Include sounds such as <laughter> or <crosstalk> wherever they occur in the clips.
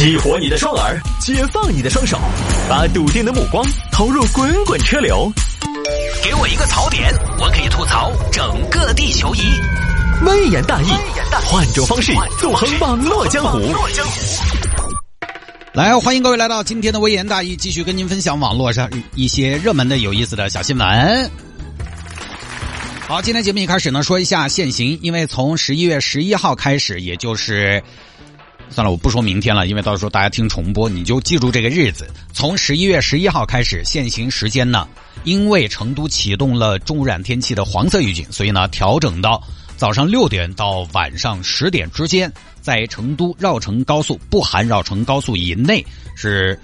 激活你的双耳，解放你的双手，把笃定的目光投入滚滚车流。给我一个槽点，我可以吐槽整个地球仪。微言大义，换种方式纵横网络江湖。来，欢迎各位来到今天的微言大义，继续跟您分享网络上一些热门的、有意思的小新闻。好，今天节目一开始呢，说一下限行，因为从十一月十一号开始，也就是算了，我不说明天了，因为到时候大家听重播，你就记住这个日子。从十一月十一号开始，限行时间呢，因为成都启动了重污染天气的黄色预警，所以呢，调整到早上六点到晚上十点之间，在成都绕城高速（不含绕城高速）以内是。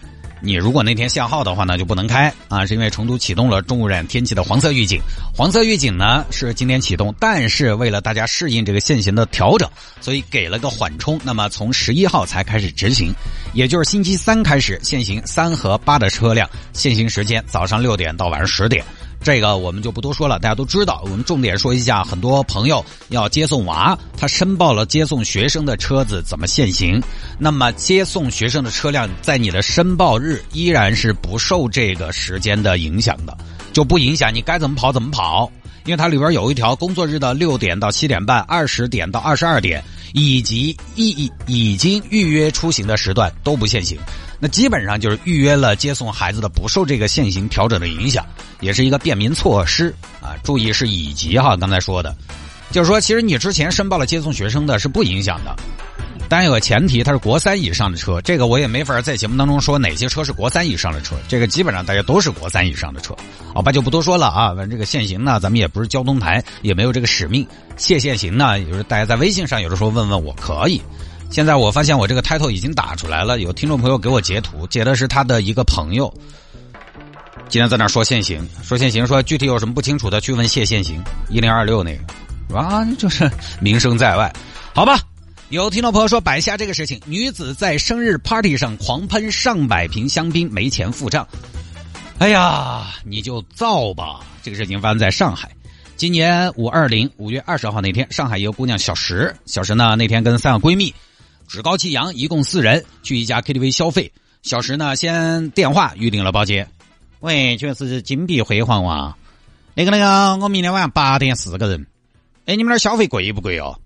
你如果那天限号的话呢，就不能开啊，是因为成都启动了重污染天气的黄色预警。黄色预警呢是今天启动，但是为了大家适应这个限行的调整，所以给了个缓冲。那么从十一号才开始执行，也就是星期三开始限行三和八的车辆，限行时间早上六点到晚上十点。这个我们就不多说了，大家都知道。我们重点说一下，很多朋友要接送娃，他申报了接送学生的车子怎么限行？那么接送学生的车辆在你的申报日依然是不受这个时间的影响的，就不影响你该怎么跑怎么跑。因为它里边有一条工作日的六点到七点半、二十点到二十二点，以及已已经预约出行的时段都不限行。那基本上就是预约了接送孩子的，不受这个限行调整的影响，也是一个便民措施啊。注意是以及哈，刚才说的，就是说其实你之前申报了接送学生的是不影响的。但有个前提，它是国三以上的车，这个我也没法在节目当中说哪些车是国三以上的车，这个基本上大家都是国三以上的车，好吧，就不多说了啊。反正这个限行呢，咱们也不是交通台，也没有这个使命。谢限行呢，也就是大家在微信上有的时候问问我可以。现在我发现我这个 title 已经打出来了，有听众朋友给我截图，截的是他的一个朋友，今天在那说限行，说限行，说具体有什么不清楚的，去问谢限行一零二六那个，啊，就是名声在外，好吧。有听众朋友说摆下这个事情，女子在生日 party 上狂喷上百瓶香槟，没钱付账。哎呀，你就造吧！这个事情发生在上海，今年五二零五月二十号那天，上海一个姑娘小石，小石呢那天跟三个闺蜜趾高气扬，一共四人去一家 KTV 消费。小石呢先电话预定了包间，喂，全是金碧辉煌哇！那个那个，我明天晚上八点四个人。哎，你们那消费贵不贵哦？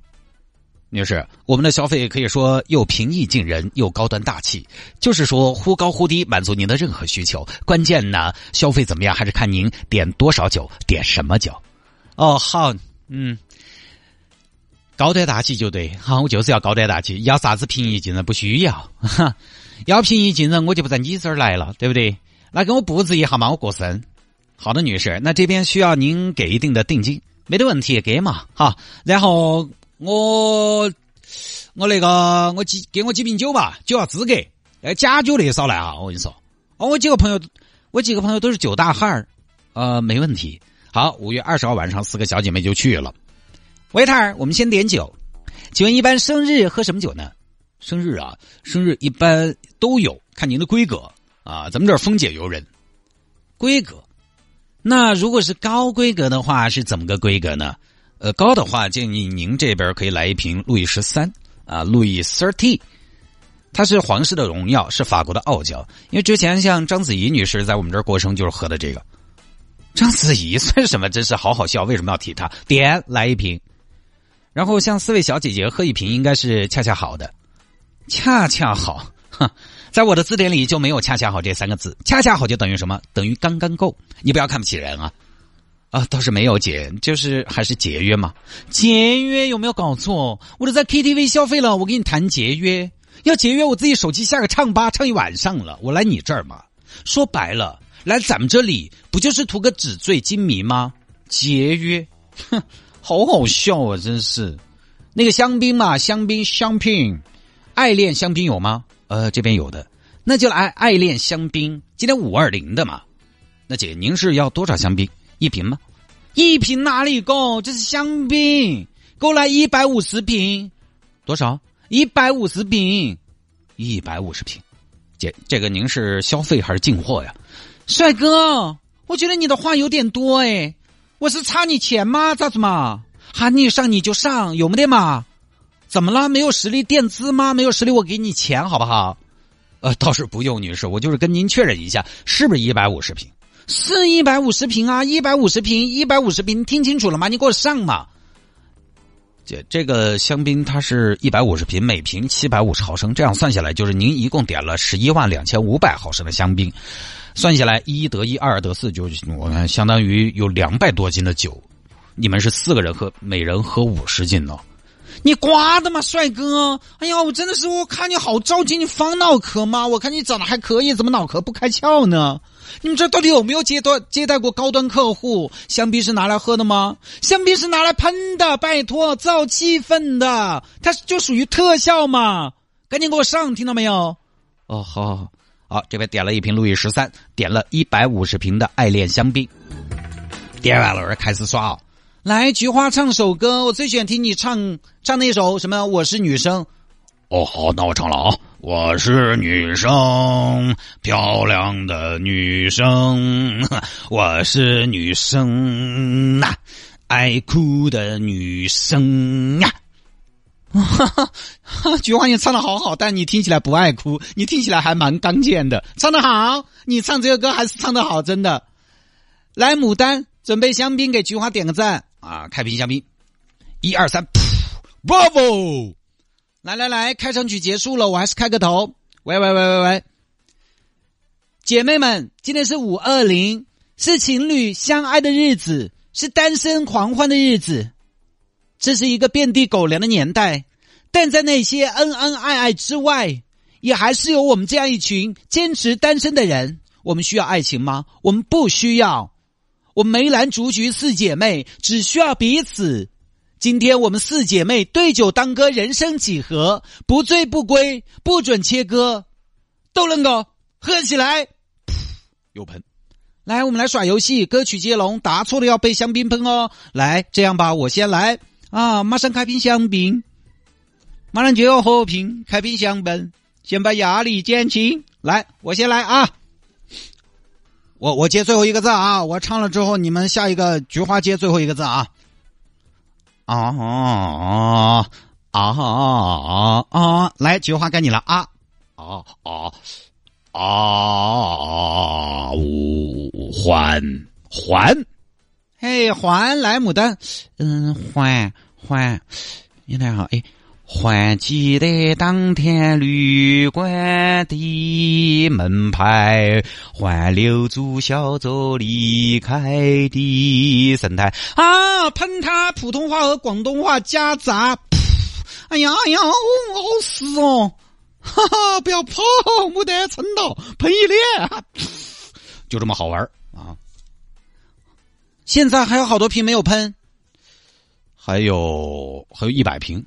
女士，我们的消费可以说又平易近人又高端大气，就是说忽高忽低，满足您的任何需求。关键呢，消费怎么样还是看您点多少酒，点什么酒。哦，好，嗯，高端大气就对，好，我就是要高端大气，要啥子平易近人不需要，哈 <laughs> 要平易近人我就不在你这儿来了，对不对？来给我布置一下嘛，我过生。好的，女士，那这边需要您给一定的定金，没得问题，给嘛，哈，然后。我我那个我几给我几瓶酒吧，酒要资格，哎，假酒那少来啊！我跟你说，哦，我几个朋友，我几个朋友都是酒大汉儿，呃，没问题。好，五月二十号晚上，四个小姐妹就去了。维塔尔，我们先点酒。请问一般生日喝什么酒呢？生日啊，生日一般都有，看您的规格啊。咱们这儿丰俭由人，规格。那如果是高规格的话，是怎么个规格呢？呃，高的话建议您这边可以来一瓶路易十三啊，路易 thirty，它是皇室的荣耀，是法国的傲娇。因为之前像章子怡女士在我们这儿过生就是喝的这个。章子怡算什么？真是好好笑，为什么要提她？点来一瓶，然后像四位小姐姐喝一瓶应该是恰恰好的，恰恰好。哼，<laughs> 在我的字典里就没有恰恰好这三个字，恰恰好就等于什么？等于刚刚够。你不要看不起人啊。啊，倒是没有节，就是还是节约嘛。节约有没有搞错？我都在 KTV 消费了，我跟你谈节约，要节约我自己手机下个唱吧唱一晚上了，我来你这儿嘛。说白了，来咱们这里不就是图个纸醉金迷吗？节约，哼，好好笑啊，真是。那个香槟嘛，香槟香槟，爱恋香槟有吗？呃，这边有的，那就来爱恋香槟。今天五二零的嘛，那姐您是要多少香槟？一瓶吗？一瓶哪里够？这是香槟，给我来一百五十瓶。多少？一百五十瓶，一百五十瓶。姐，这个您是消费还是进货呀？帅哥，我觉得你的话有点多哎。我是差你钱吗？咋子嘛？喊你上你就上，有没得嘛？怎么了？没有实力垫资吗？没有实力我给你钱好不好？呃，倒是不用，女士，我就是跟您确认一下，是不是一百五十平？是一百五十平啊，一百五十平，一百五十平，听清楚了吗？你给我上嘛！姐这个香槟它是一百五十平，每瓶七百五十毫升，这样算下来就是您一共点了十一万两千五百毫升的香槟，算下来一得一，二得四，就我看相当于有两百多斤的酒，你们是四个人喝，每人喝五十斤呢。你瓜的吗，帅哥！哎呀，我真的是，我看你好着急，你方脑壳吗？我看你长得还可以，怎么脑壳不开窍呢？你们这到底有没有接待接待过高端客户？香槟是拿来喝的吗？香槟是拿来喷的，拜托，造气氛的，它就属于特效嘛！赶紧给我上，听到没有？哦，好，好，好，好，这边点了一瓶路易十三，点了一百五十瓶的爱恋香槟，点完了，开始耍。来，菊花唱首歌，我最喜欢听你唱唱那首什么？我是女生。哦，好，那我唱了啊！我是女生，漂亮的女生，我是女生呐，爱哭的女生呀。哈哈，菊花你唱的好好，但你听起来不爱哭，你听起来还蛮刚健的，唱的好，你唱这个歌还是唱的好，真的。来，牡丹，准备香槟给菊花点个赞。啊！开瓶香槟，一二三噗，Bravo！来来来，开场曲结束了，我还是开个头。喂喂喂喂喂，姐妹们，今天是五二零，是情侣相爱的日子，是单身狂欢的日子。这是一个遍地狗粮的年代，但在那些恩恩爱爱之外，也还是有我们这样一群坚持单身的人。我们需要爱情吗？我们不需要。我梅兰竹菊四姐妹只需要彼此。今天我们四姐妹对酒当歌，人生几何？不醉不归，不准切割。都能够喝起来，<laughs> 有喷。来，我们来耍游戏，歌曲接龙，答错了要被香槟喷哦。来，这样吧，我先来啊，马上开瓶香槟，马上就要和平，开瓶香槟，先把压力减轻。来，我先来啊。我我接最后一个字啊！我唱了之后，你们下一个菊花接最后一个字啊！啊啊啊啊啊！来，菊花该你了啊！啊啊啊啊！五还还，嘿还来牡丹，嗯还还，你来哈哎。还记得当天旅馆的门牌，还留住小走离开的神态啊！喷他普通话和广东话夹杂，哎呀哎呀，好死哦！哈哈，不要跑，没得撑到，喷一脸，就这么好玩啊！现在还有好多瓶没有喷，还有还有一百瓶。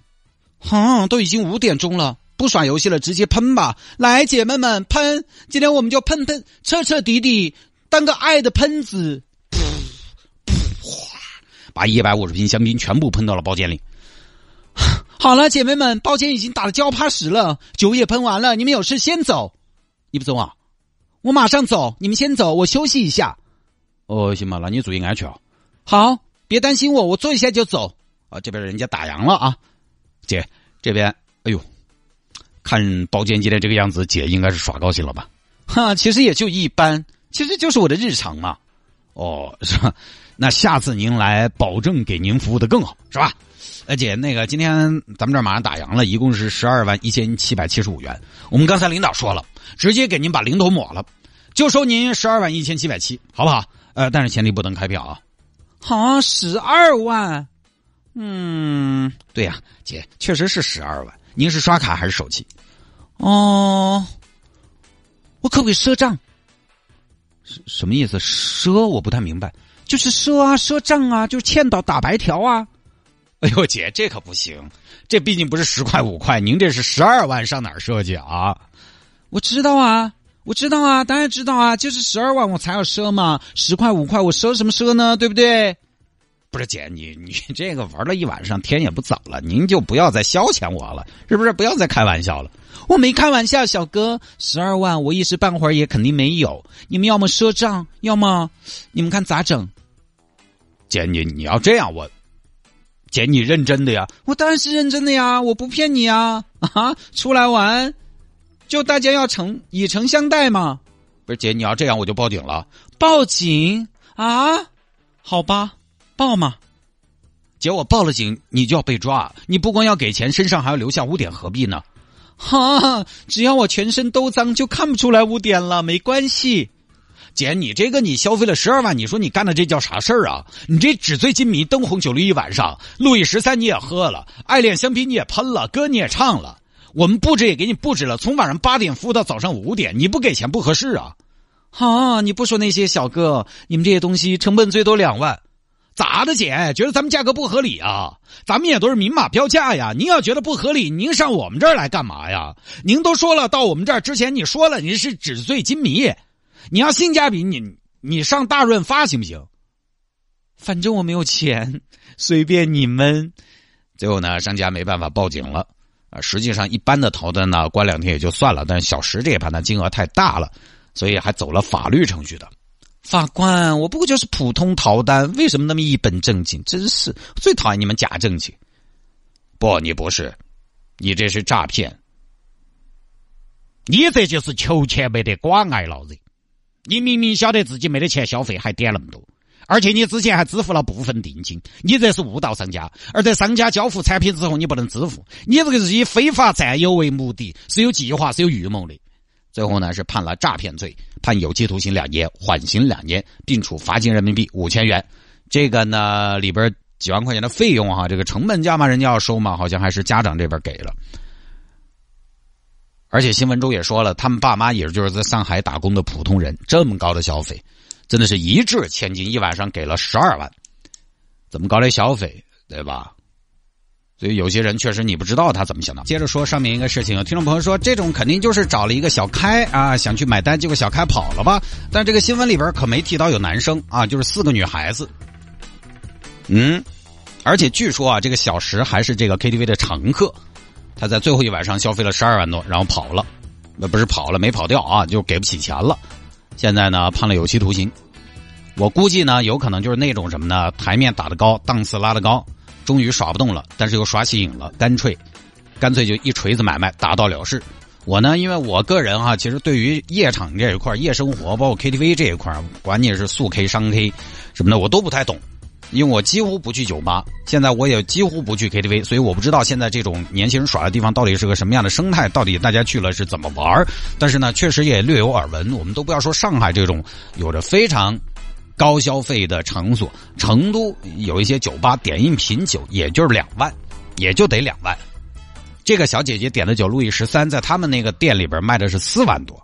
哼，都已经五点钟了，不耍游戏了，直接喷吧！来，姐妹们喷！今天我们就喷喷，彻彻底底当个爱的喷子，噗噗哗，把一百五十瓶香槟全部喷到了包间里。好了，姐妹们，包间已经打了交趴屎了，酒也喷完了，你们有事先走。你不走啊？我马上走，你们先走，我休息一下。哦，行吧，那你注意安全啊。好，别担心我，我坐一下就走。啊，这边人家打烊了啊。姐，这边，哎呦，看包间今天这个样子，姐应该是耍高兴了吧？哈，其实也就一般，其实就是我的日常嘛。哦，是吧？那下次您来，保证给您服务的更好，是吧？哎，姐，那个今天咱们这马上打烊了，一共是十二万一千七百七十五元。我们刚才领导说了，直接给您把零头抹了，就收您十二万一千七百七，好不好？呃，但是前提不能开票啊。好，十二万。嗯，对呀，姐，确实是十二万。您是刷卡还是手机？哦，我可不可以赊账？什什么意思？赊？我不太明白。就是赊啊，赊账啊，就是欠到打白条啊。哎呦，姐，这可不行，这毕竟不是十块五块，您这是十二万，上哪儿赊去啊？我知道啊，我知道啊，当然知道啊，就是十二万我才要赊嘛，十块五块我赊什么赊呢？对不对？不是姐，你你 <laughs> 这个玩了一晚上，天也不早了，您就不要再消遣我了，是不是？不要再开玩笑了。我没开玩笑，小哥，十二万我一时半会儿也肯定没有。你们要么赊账，要么你们看咋整？姐，你你要这样，我姐你认真的呀？我当然是认真的呀，我不骗你啊啊！出来玩，就大家要诚以诚相待嘛。不是姐，你要这样我就报警了。报警啊？好吧，报嘛。姐，我报了警，你就要被抓。你不光要给钱，身上还要留下污点，何必呢？哈，只要我全身都脏，就看不出来污点了，没关系。姐，你这个你消费了十二万，你说你干的这叫啥事儿啊？你这纸醉金迷，灯红酒绿一晚上，路易十三你也喝了，爱恋香槟你也喷了，歌你也唱了，我们布置也给你布置了，从晚上八点服务到早上五点，你不给钱不合适啊！啊，你不说那些小哥，你们这些东西成本最多两万，咋的姐？觉得咱们价格不合理啊？咱们也都是明码标价呀！您要觉得不合理，您上我们这儿来干嘛呀？您都说了，到我们这儿之前你说了，您是纸醉金迷。你要性价比，你你上大润发行不行？反正我没有钱，随便你们。最后呢，商家没办法报警了啊。实际上，一般的逃单呢，关两天也就算了，但是小石这一盘呢，金额太大了，所以还走了法律程序的。法官，我不过就是普通逃单，为什么那么一本正经？真是最讨厌你们假正经。不，你不是，你这是诈骗，你这就是求钱没得广爱老人。你明明晓得自己没得钱消费，还点那么多，而且你之前还支付了部分定金，你这是误导商家。而在商家交付产品之后，你不能支付，你这个是以非法占有为目的，是有计划、是有预谋的。最后呢，是判了诈骗罪，判有期徒刑两年，缓刑两年，并处罚金人民币五千元。这个呢，里边几万块钱的费用哈，这个成本价嘛，人家要收嘛，好像还是家长这边给了。而且新闻中也说了，他们爸妈也就是在上海打工的普通人，这么高的消费，真的是一掷千金，一晚上给了十二万，怎么搞的消费，对吧？所以有些人确实你不知道他怎么想的。接着说上面一个事情，听众朋友说这种肯定就是找了一个小开啊，想去买单，结果小开跑了吧？但这个新闻里边可没提到有男生啊，就是四个女孩子。嗯，而且据说啊，这个小石还是这个 KTV 的常客。他在最后一晚上消费了十二万多，然后跑了，那不是跑了，没跑掉啊，就给不起钱了。现在呢，判了有期徒刑。我估计呢，有可能就是那种什么呢，台面打得高，档次拉得高，终于耍不动了，但是又耍起瘾了，干脆，干脆就一锤子买卖，打到了事。我呢，因为我个人哈，其实对于夜场这一块、夜生活，包括 KTV 这一块，管你是速 K、商 K 什么的，我都不太懂。因为我几乎不去酒吧，现在我也几乎不去 KTV，所以我不知道现在这种年轻人耍的地方到底是个什么样的生态，到底大家去了是怎么玩但是呢，确实也略有耳闻。我们都不要说上海这种有着非常高消费的场所，成都有一些酒吧点一瓶酒也就是两万，也就得两万。这个小姐姐点的酒路易十三，在他们那个店里边卖的是四万多，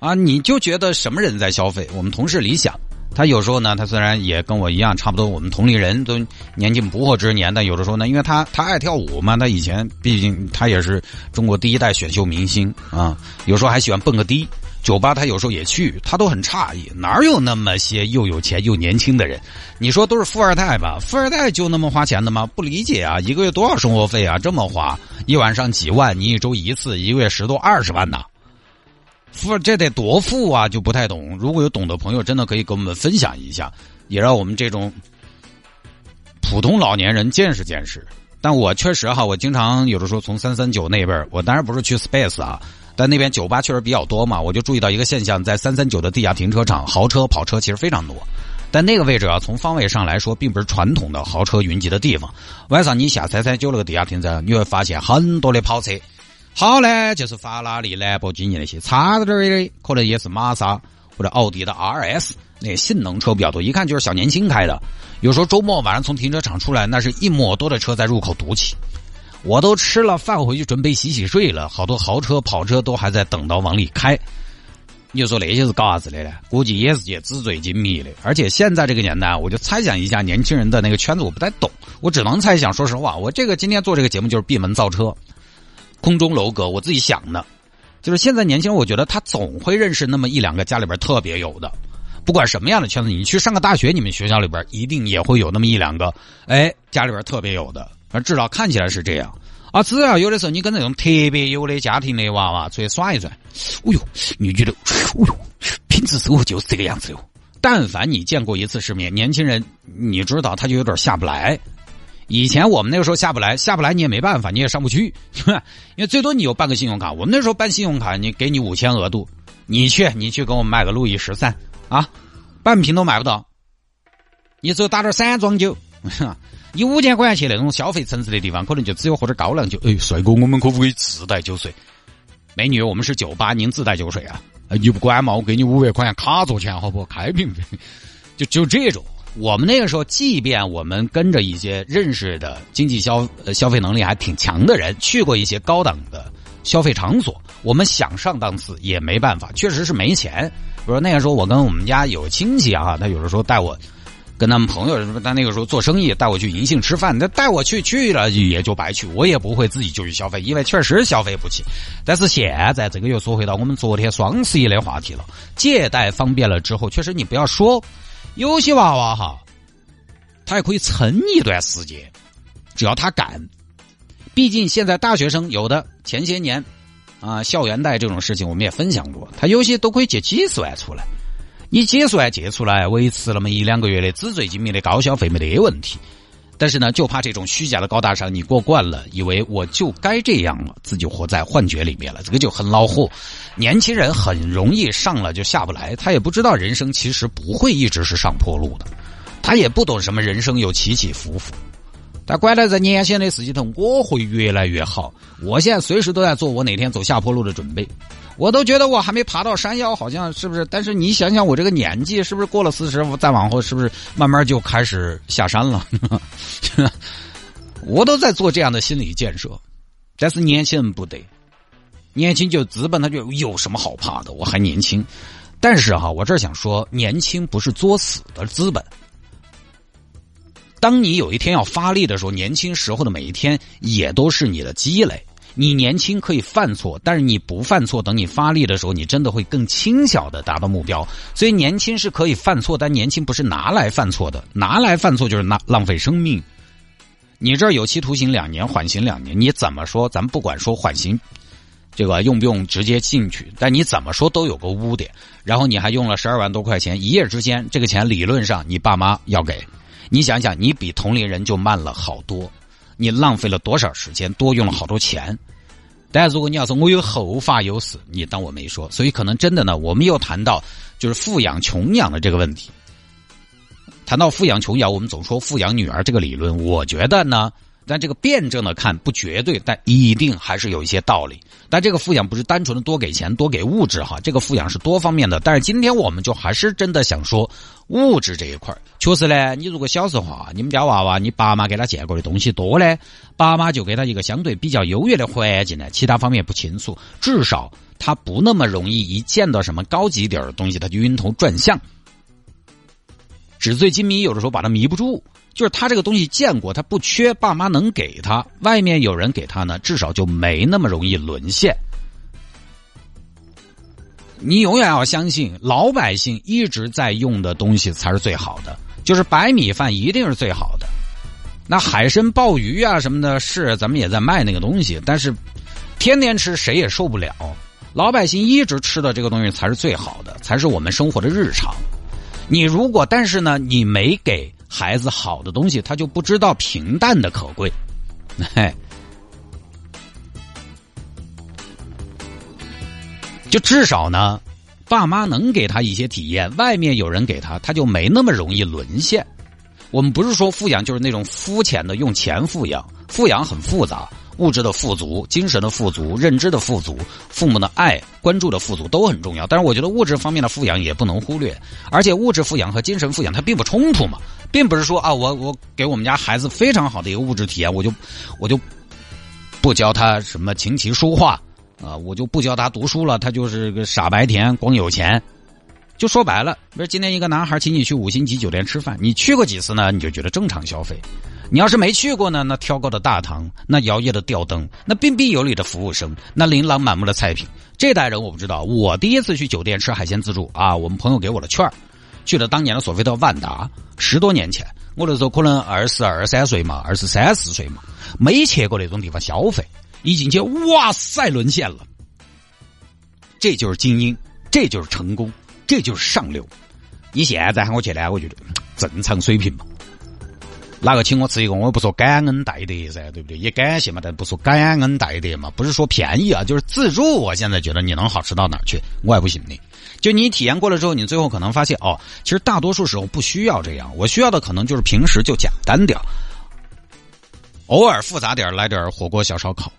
啊，你就觉得什么人在消费？我们同事李想。他有时候呢，他虽然也跟我一样，差不多我们同龄人都年近不惑之年，但有的时候呢，因为他他爱跳舞嘛，他以前毕竟他也是中国第一代选秀明星啊，有时候还喜欢蹦个迪。酒吧他有时候也去，他都很诧异，哪有那么些又有钱又年轻的人？你说都是富二代吧？富二代就那么花钱的吗？不理解啊！一个月多少生活费啊？这么花，一晚上几万，你一周一次，一个月十多二十万呢？富这得多富啊，就不太懂。如果有懂的朋友，真的可以跟我们分享一下，也让我们这种普通老年人见识见识。但我确实哈，我经常有的时候从三三九那边，我当然不是去 Space 啊，但那边酒吧确实比较多嘛，我就注意到一个现象，在三三九的地下停车场，豪车跑车其实非常多。但那个位置啊，从方位上来说，并不是传统的豪车云集的地方。晚上你下三三九那个地下停车，你会发现很多的跑车。好呢，就是法拉利、兰博基尼那些，差点的可能也是玛莎或者奥迪的 RS 那性能车比较多，一看就是小年轻开的。有时候周末晚上从停车场出来，那是一抹多的车在入口堵起。我都吃了饭回去准备洗洗睡了，好多豪车、跑车都还在等到往里开。你说那些是搞啥子的呢？估计也是些纸醉金迷的。而且现在这个年代，我就猜想一下年轻人的那个圈子，我不太懂，我只能猜想。说实话，我这个今天做这个节目就是闭门造车。空中楼阁，我自己想的，就是现在年轻人，我觉得他总会认识那么一两个家里边特别有的，不管什么样的圈子，你去上个大学，你们学校里边一定也会有那么一两个，哎，家里边特别有的，反正至少看起来是这样啊。只要有的时候你跟那种特别有的家庭的娃娃出去耍一转，哦呦，你觉得，哦呦，平时生活就是这个样子哟。但凡你见过一次世面，年轻人，你知道他就有点下不来。以前我们那个时候下不来，下不来你也没办法，你也上不去，<laughs> 因为最多你有办个信用卡。我们那时候办信用卡，你给你五千额度，你去你去给我们买个路易十三啊，半瓶都买不到，你只有打点散装酒。<laughs> 你五千块钱去那种消费层次的地方，可能就只有喝点高粱酒。哎，帅哥，我们可不可以自带酒水？美女，我们是酒吧，您自带酒水啊？你不管嘛，我给你五百块钱卡座钱，好不？开瓶费，就就这种。我们那个时候，即便我们跟着一些认识的经济消消费能力还挺强的人，去过一些高档的消费场所，我们想上档次也没办法，确实是没钱。比如那个时候，我跟我们家有亲戚啊，他有的时候带我跟他们朋友，他那个时候做生意带我去银杏吃饭，他带我去去了也就白去，我也不会自己就去消费，因为确实消费不起。但是现在这个又说回到我们昨天双十一的话题了，借贷方便了之后，确实你不要说。有些娃娃哈，他还可以撑一段时间，只要他敢。毕竟现在大学生有的前些年啊，校园贷这种事情我们也分享过，他有些都可以借几十万出来。你几十万借出来，维持那么一两个月的纸醉金迷的高消费没得问题。但是呢，就怕这种虚假的高大上，你过惯了，以为我就该这样了，自己活在幻觉里面了，这个就很恼火。年轻人很容易上了就下不来，他也不知道人生其实不会一直是上坡路的，他也不懂什么人生有起起伏伏。他管他在年轻的事情头，我会越来越好。我现在随时都在做我哪天走下坡路的准备。我都觉得我还没爬到山腰，好像是不是？但是你想想，我这个年纪是不是过了四十，再往后是不是慢慢就开始下山了？<laughs> 我都在做这样的心理建设。但是年轻人不得，年轻就资本，他就有什么好怕的？我还年轻。但是哈，我这想说，年轻不是作死的资本。当你有一天要发力的时候，年轻时候的每一天也都是你的积累。你年轻可以犯错，但是你不犯错，等你发力的时候，你真的会更轻巧的达到目标。所以年轻是可以犯错，但年轻不是拿来犯错的，拿来犯错就是拿浪费生命。你这儿有期徒刑两年，缓刑两年，你怎么说？咱们不管说缓刑，这个用不用直接进去？但你怎么说都有个污点。然后你还用了十二万多块钱，一夜之间，这个钱理论上你爸妈要给。你想想，你比同龄人就慢了好多。你浪费了多少时间，多用了好多钱。但如果你要说我有后发优势，你当我没说。所以可能真的呢，我们又谈到就是富养穷养的这个问题。谈到富养穷养，我们总说富养女儿这个理论，我觉得呢。但这个辩证的看不绝对，但一定还是有一些道理。但这个富养不是单纯的多给钱、多给物质哈，这个富养是多方面的。但是今天我们就还是真的想说物质这一块确实呢，你如果小时候啊，你们家娃娃，你爸妈给他见过的东西多呢，爸妈就给他一个相对比较优越的环境呢，其他方面不清楚，至少他不那么容易一见到什么高级点的东西他就晕头转向。纸醉金迷有的时候把他迷不住。就是他这个东西见过，他不缺，爸妈能给他，外面有人给他呢，至少就没那么容易沦陷。你永远要相信，老百姓一直在用的东西才是最好的，就是白米饭一定是最好的。那海参、鲍鱼啊什么的，是咱们也在卖那个东西，但是天天吃谁也受不了。老百姓一直吃的这个东西才是最好的，才是我们生活的日常。你如果但是呢，你没给。孩子好的东西，他就不知道平淡的可贵，嘿，就至少呢，爸妈能给他一些体验，外面有人给他，他就没那么容易沦陷。我们不是说富养就是那种肤浅的用钱富养，富养很复杂。物质的富足、精神的富足、认知的富足、父母的爱、关注的富足都很重要。但是我觉得物质方面的富养也不能忽略，而且物质富养和精神富养它并不冲突嘛，并不是说啊，我我给我们家孩子非常好的一个物质体验，我就我就不教他什么琴棋书画啊，我就不教他读书了，他就是个傻白甜，光有钱。就说白了，比如今天一个男孩请你去五星级酒店吃饭，你去过几次呢？你就觉得正常消费。你要是没去过呢？那挑高的大堂，那摇曳的吊灯，那彬彬有礼的服务生，那琳琅满目的菜品，这代人我不知道。我第一次去酒店吃海鲜自助啊，我们朋友给我的券去了当年的索菲特万达，十多年前，我那时候可能二十二三岁嘛，二十三四岁嘛，没去过那种地方消费，一进去，哇塞，沦陷了。这就是精英，这就是成功，这就是上流。你现在喊我去呢，我觉得正常水平嘛。哪个请我吃一个，我也不说感恩戴德噻，对不对？也感谢嘛，但不说感恩戴德嘛，不是说便宜啊，就是自助。我现在觉得你能好吃到哪儿去？我也不信你。就你体验过了之后，你最后可能发现哦，其实大多数时候不需要这样。我需要的可能就是平时就简单点偶尔复杂点来点火锅小烧烤。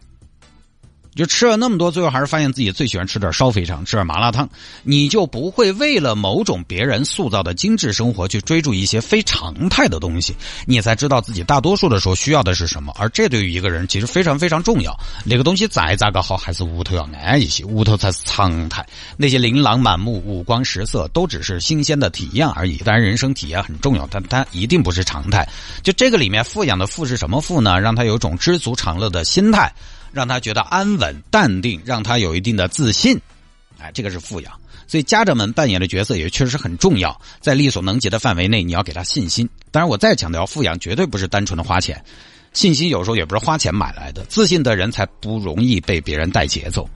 就吃了那么多，最后还是发现自己最喜欢吃点烧肥肠，吃点麻辣烫，你就不会为了某种别人塑造的精致生活去追逐一些非常态的东西，你才知道自己大多数的时候需要的是什么。而这对于一个人其实非常非常重要。那个东西再咋个好，还是屋头要安一些，屋头才是常态。那些琳琅满目、五光十色，都只是新鲜的体验而已。当然，人生体验很重要，但它一定不是常态。就这个里面，富养的富是什么富呢？让他有种知足常乐的心态。让他觉得安稳、淡定，让他有一定的自信，哎，这个是富养。所以家长们扮演的角色也确实很重要，在力所能及的范围内，你要给他信心。当然，我再强调，富养绝对不是单纯的花钱，信心有时候也不是花钱买来的。自信的人才不容易被别人带节奏。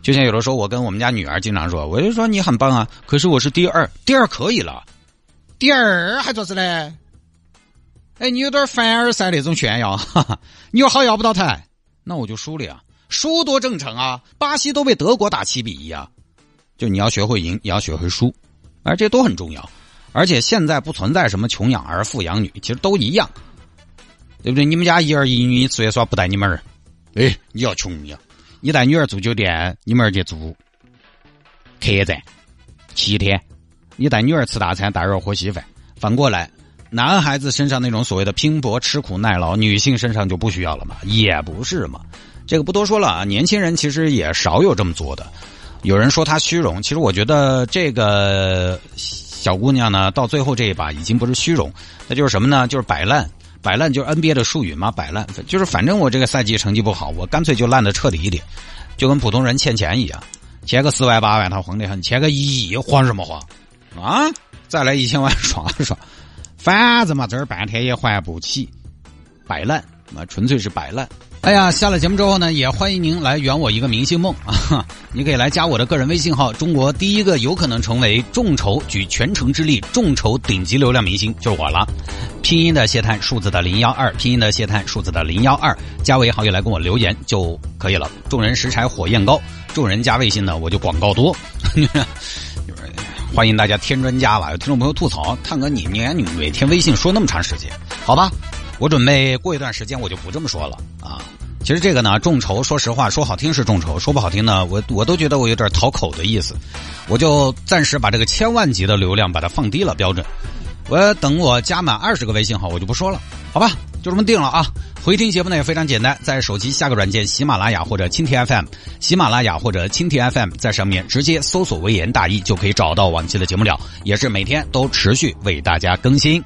就像有的时候，我跟我们家女儿经常说，我就说你很棒啊，可是我是第二，第二可以了，第二还做事呢？哎，你有点凡尔赛那种炫耀，哈哈，你又好要不到台，那我就输了呀，输多正常啊！巴西都被德国打七比一啊，就你要学会赢，也要学会输，而这都很重要。而且现在不存在什么穷养儿、富养女，其实都一样，对不对？你们家一儿一女你出去耍不带你们儿，哎，你要穷呀！你带女儿住酒店，你们儿去住客栈七天；你带女儿吃大餐，带儿喝稀饭。反过来。男孩子身上那种所谓的拼搏、吃苦耐劳，女性身上就不需要了嘛？也不是嘛。这个不多说了啊。年轻人其实也少有这么做的。有人说他虚荣，其实我觉得这个小姑娘呢，到最后这一把已经不是虚荣，那就是什么呢？就是摆烂。摆烂就是 NBA 的术语嘛，摆烂就是反正我这个赛季成绩不好，我干脆就烂的彻底一点，就跟普通人欠钱一样，欠个四万八万他慌得很，欠个一亿慌什么慌啊？再来一千万爽爽。反正嘛，这儿半天也还不起，摆烂，那纯粹是摆烂。哎呀，下了节目之后呢，也欢迎您来圆我一个明星梦 <laughs> 啊！你可以来加我的个人微信号，中国第一个有可能成为众筹举全城之力众筹顶级流量明星就是我了。拼音的谢探，数字的零幺二，拼音的谢探，数字的零幺二，加为好友来跟我留言就可以了。众人拾柴火焰高，众人加微信呢，我就广告多。<laughs> 欢迎大家添砖加瓦！有听众朋友吐槽，探哥你你你每天微信说那么长时间，好吧？我准备过一段时间我就不这么说了啊。其实这个呢，众筹，说实话，说好听是众筹，说不好听呢，我我都觉得我有点讨口的意思。我就暂时把这个千万级的流量把它放低了标准。我等我加满二十个微信号，我就不说了，好吧？就这么定了啊！回听节目呢也非常简单，在手机下个软件喜马拉雅或者蜻蜓 FM，喜马拉雅或者蜻蜓 FM，在上面直接搜索“微言大义”就可以找到往期的节目了，也是每天都持续为大家更新。